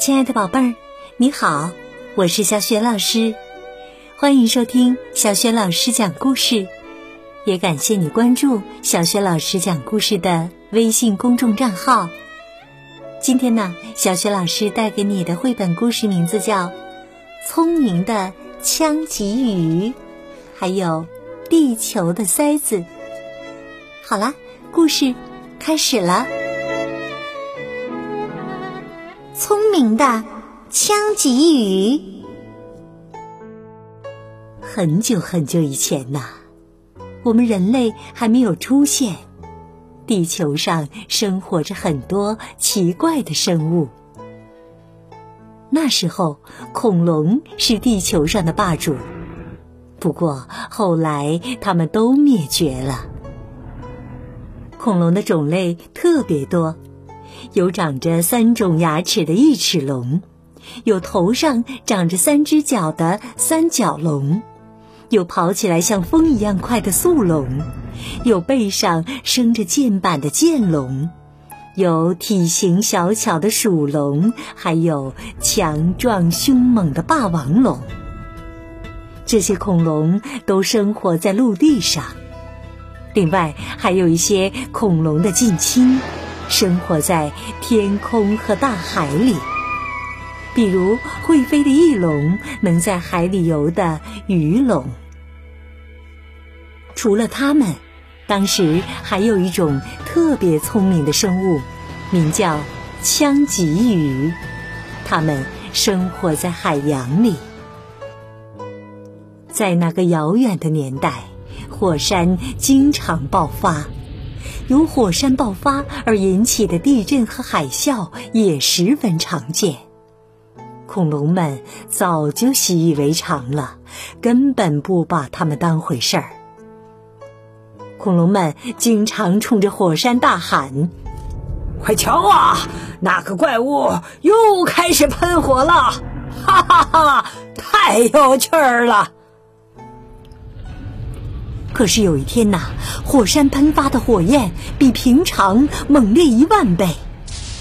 亲爱的宝贝儿，你好，我是小雪老师，欢迎收听小雪老师讲故事，也感谢你关注小雪老师讲故事的微信公众账号。今天呢，小雪老师带给你的绘本故事名字叫《聪明的枪鲫鱼》，还有《地球的塞子》。好啦，故事开始了。聪明的枪鲫鱼。很久很久以前呐，我们人类还没有出现，地球上生活着很多奇怪的生物。那时候，恐龙是地球上的霸主，不过后来它们都灭绝了。恐龙的种类特别多。有长着三种牙齿的翼齿龙，有头上长着三只脚的三角龙，有跑起来像风一样快的速龙，有背上生着剑板的剑龙，有体型小巧的鼠龙，还有强壮凶猛的霸王龙。这些恐龙都生活在陆地上，另外还有一些恐龙的近亲。生活在天空和大海里，比如会飞的翼龙，能在海里游的鱼龙。除了它们，当时还有一种特别聪明的生物，名叫枪棘鱼。它们生活在海洋里。在那个遥远的年代，火山经常爆发。由火山爆发而引起的地震和海啸也十分常见，恐龙们早就习以为常了，根本不把它们当回事儿。恐龙们经常冲着火山大喊：“快瞧啊，那个怪物又开始喷火了！哈哈哈，太有趣儿了！”可是有一天呐，火山喷发的火焰比平常猛烈一万倍，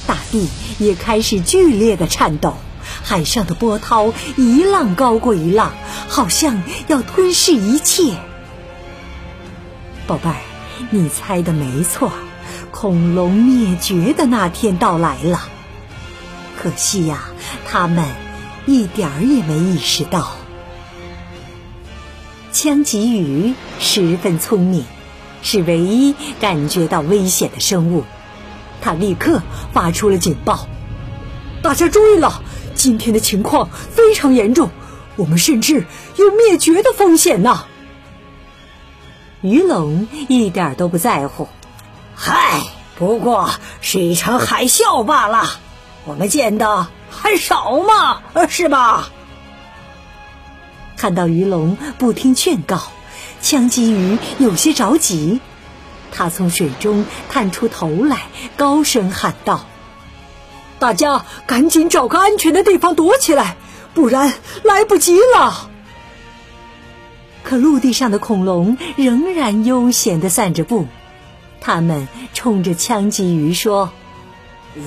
大地也开始剧烈的颤抖，海上的波涛一浪高过一浪，好像要吞噬一切。宝贝儿，你猜的没错，恐龙灭绝的那天到来了。可惜呀，他们一点儿也没意识到。枪鲫鱼十分聪明，是唯一感觉到危险的生物。它立刻发出了警报：“大家注意了，今天的情况非常严重，我们甚至有灭绝的风险呢！”鱼龙一点都不在乎：“嗨，不过是一场海啸罢了，我们见的还少嘛，是吧？”看到鱼龙不听劝告，枪击鱼有些着急。他从水中探出头来，高声喊道：“大家赶紧找个安全的地方躲起来，不然来不及了！”可陆地上的恐龙仍然悠闲地散着步。他们冲着枪击鱼说：“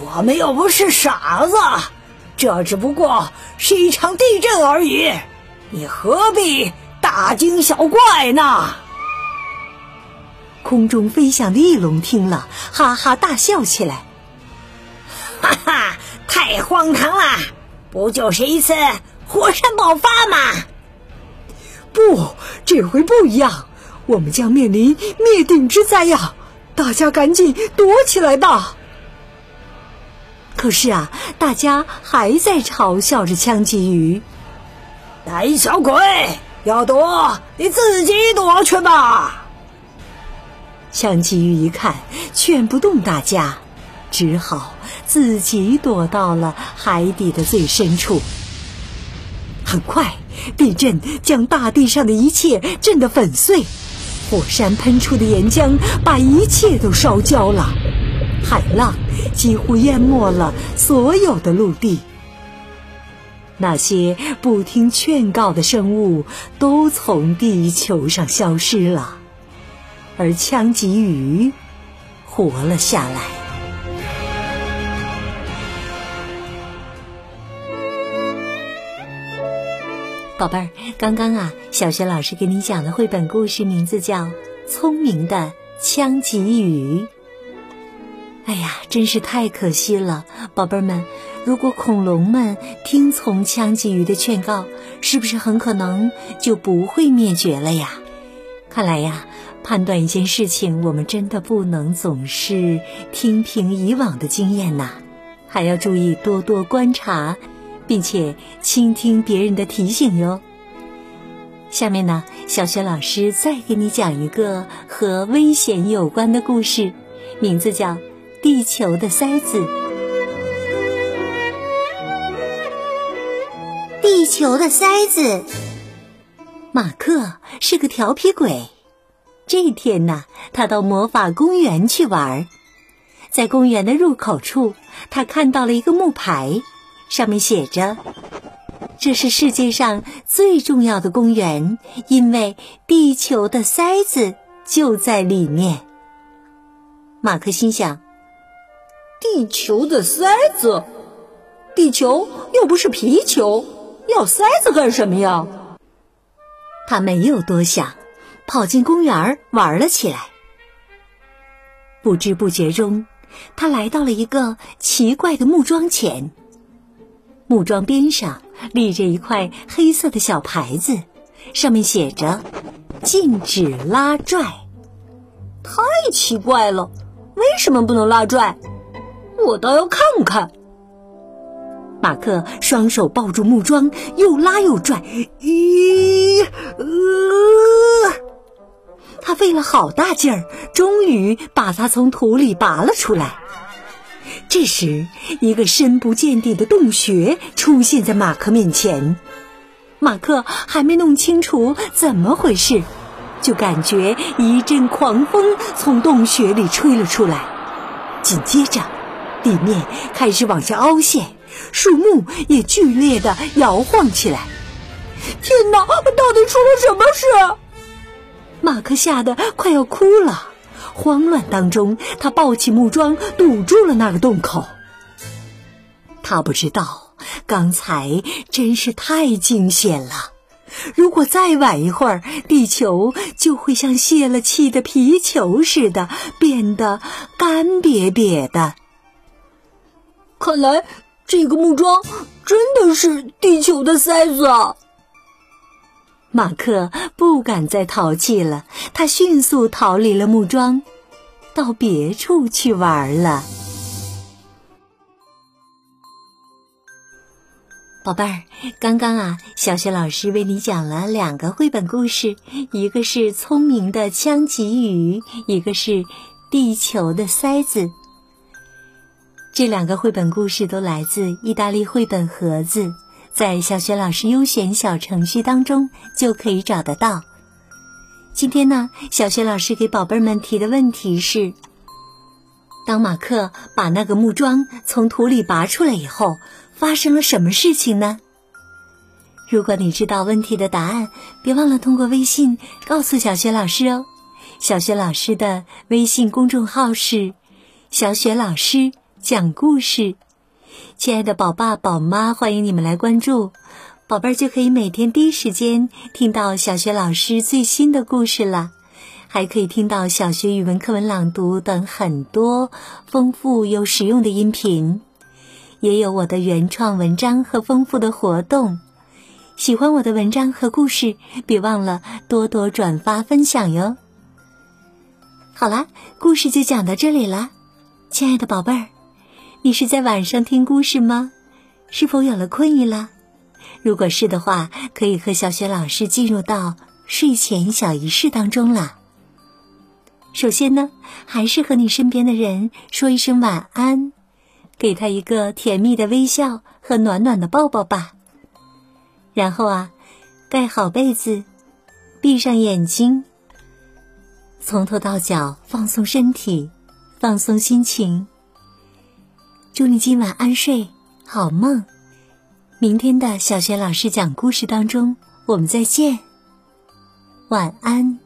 我们又不是傻子，这只不过是一场地震而已。”你何必大惊小怪呢？空中飞翔的翼龙听了，哈哈大笑起来。哈哈，太荒唐了！不就是一次火山爆发吗？不，这回不一样，我们将面临灭顶之灾呀！大家赶紧躲起来吧！可是啊，大家还在嘲笑着枪鲫鱼。胆小鬼，要躲你自己躲去吧！枪鲫鱼一看劝不动大家，只好自己躲到了海底的最深处。很快，地震将大地上的一切震得粉碎，火山喷出的岩浆把一切都烧焦了，海浪几乎淹没了所有的陆地。那些不听劝告的生物都从地球上消失了而枪击鱼活了下来。宝贝儿刚刚啊小学老师给你讲的绘本故事名字叫聪明的枪击鱼哎呀真是太可惜了宝贝儿们如果恐龙们听从枪鲫鱼的劝告，是不是很可能就不会灭绝了呀？看来呀，判断一件事情，我们真的不能总是听凭以往的经验呐，还要注意多多观察，并且倾听别人的提醒哟。下面呢，小学老师再给你讲一个和危险有关的故事，名字叫。地球的塞子，球的塞子。马克是个调皮鬼。这天呢，他到魔法公园去玩，在公园的入口处，他看到了一个木牌，上面写着：“这是世界上最重要的公园，因为地球的塞子就在里面。”马克心想。地球的塞子，地球又不是皮球，要塞子干什么呀？他没有多想，跑进公园玩了起来。不知不觉中，他来到了一个奇怪的木桩前。木桩边上立着一块黑色的小牌子，上面写着“禁止拉拽”。太奇怪了，为什么不能拉拽？我倒要看看。马克双手抱住木桩，又拉又拽，咦，呃，他费了好大劲儿，终于把它从土里拔了出来。这时，一个深不见底的洞穴出现在马克面前。马克还没弄清楚怎么回事，就感觉一阵狂风从洞穴里吹了出来，紧接着。地面开始往下凹陷，树木也剧烈的摇晃起来。天哪，到底出了什么事？马克吓得快要哭了。慌乱当中，他抱起木桩堵住了那个洞口。他不知道，刚才真是太惊险了。如果再晚一会儿，地球就会像泄了气的皮球似的，变得干瘪瘪的。看来这个木桩真的是地球的塞子啊。马克不敢再淘气了，他迅速逃离了木桩，到别处去玩了。宝贝儿，刚刚啊，小学老师为你讲了两个绘本故事，一个是聪明的枪鲫鱼，一个是地球的塞子。这两个绘本故事都来自意大利绘本盒子，在小学老师优选小程序当中就可以找得到。今天呢，小学老师给宝贝们提的问题是：当马克把那个木桩从土里拔出来以后，发生了什么事情呢？如果你知道问题的答案，别忘了通过微信告诉小学老师哦。小学老师的微信公众号是“小雪老师”。讲故事，亲爱的宝爸宝妈，欢迎你们来关注，宝贝儿就可以每天第一时间听到小学老师最新的故事了，还可以听到小学语文课文朗读等很多丰富又实用的音频，也有我的原创文章和丰富的活动。喜欢我的文章和故事，别忘了多多转发分享哟。好啦，故事就讲到这里啦，亲爱的宝贝儿。你是在晚上听故事吗？是否有了困意了？如果是的话，可以和小雪老师进入到睡前小仪式当中了。首先呢，还是和你身边的人说一声晚安，给他一个甜蜜的微笑和暖暖的抱抱吧。然后啊，盖好被子，闭上眼睛，从头到脚放松身体，放松心情。祝你今晚安睡，好梦。明天的小学老师讲故事当中，我们再见。晚安。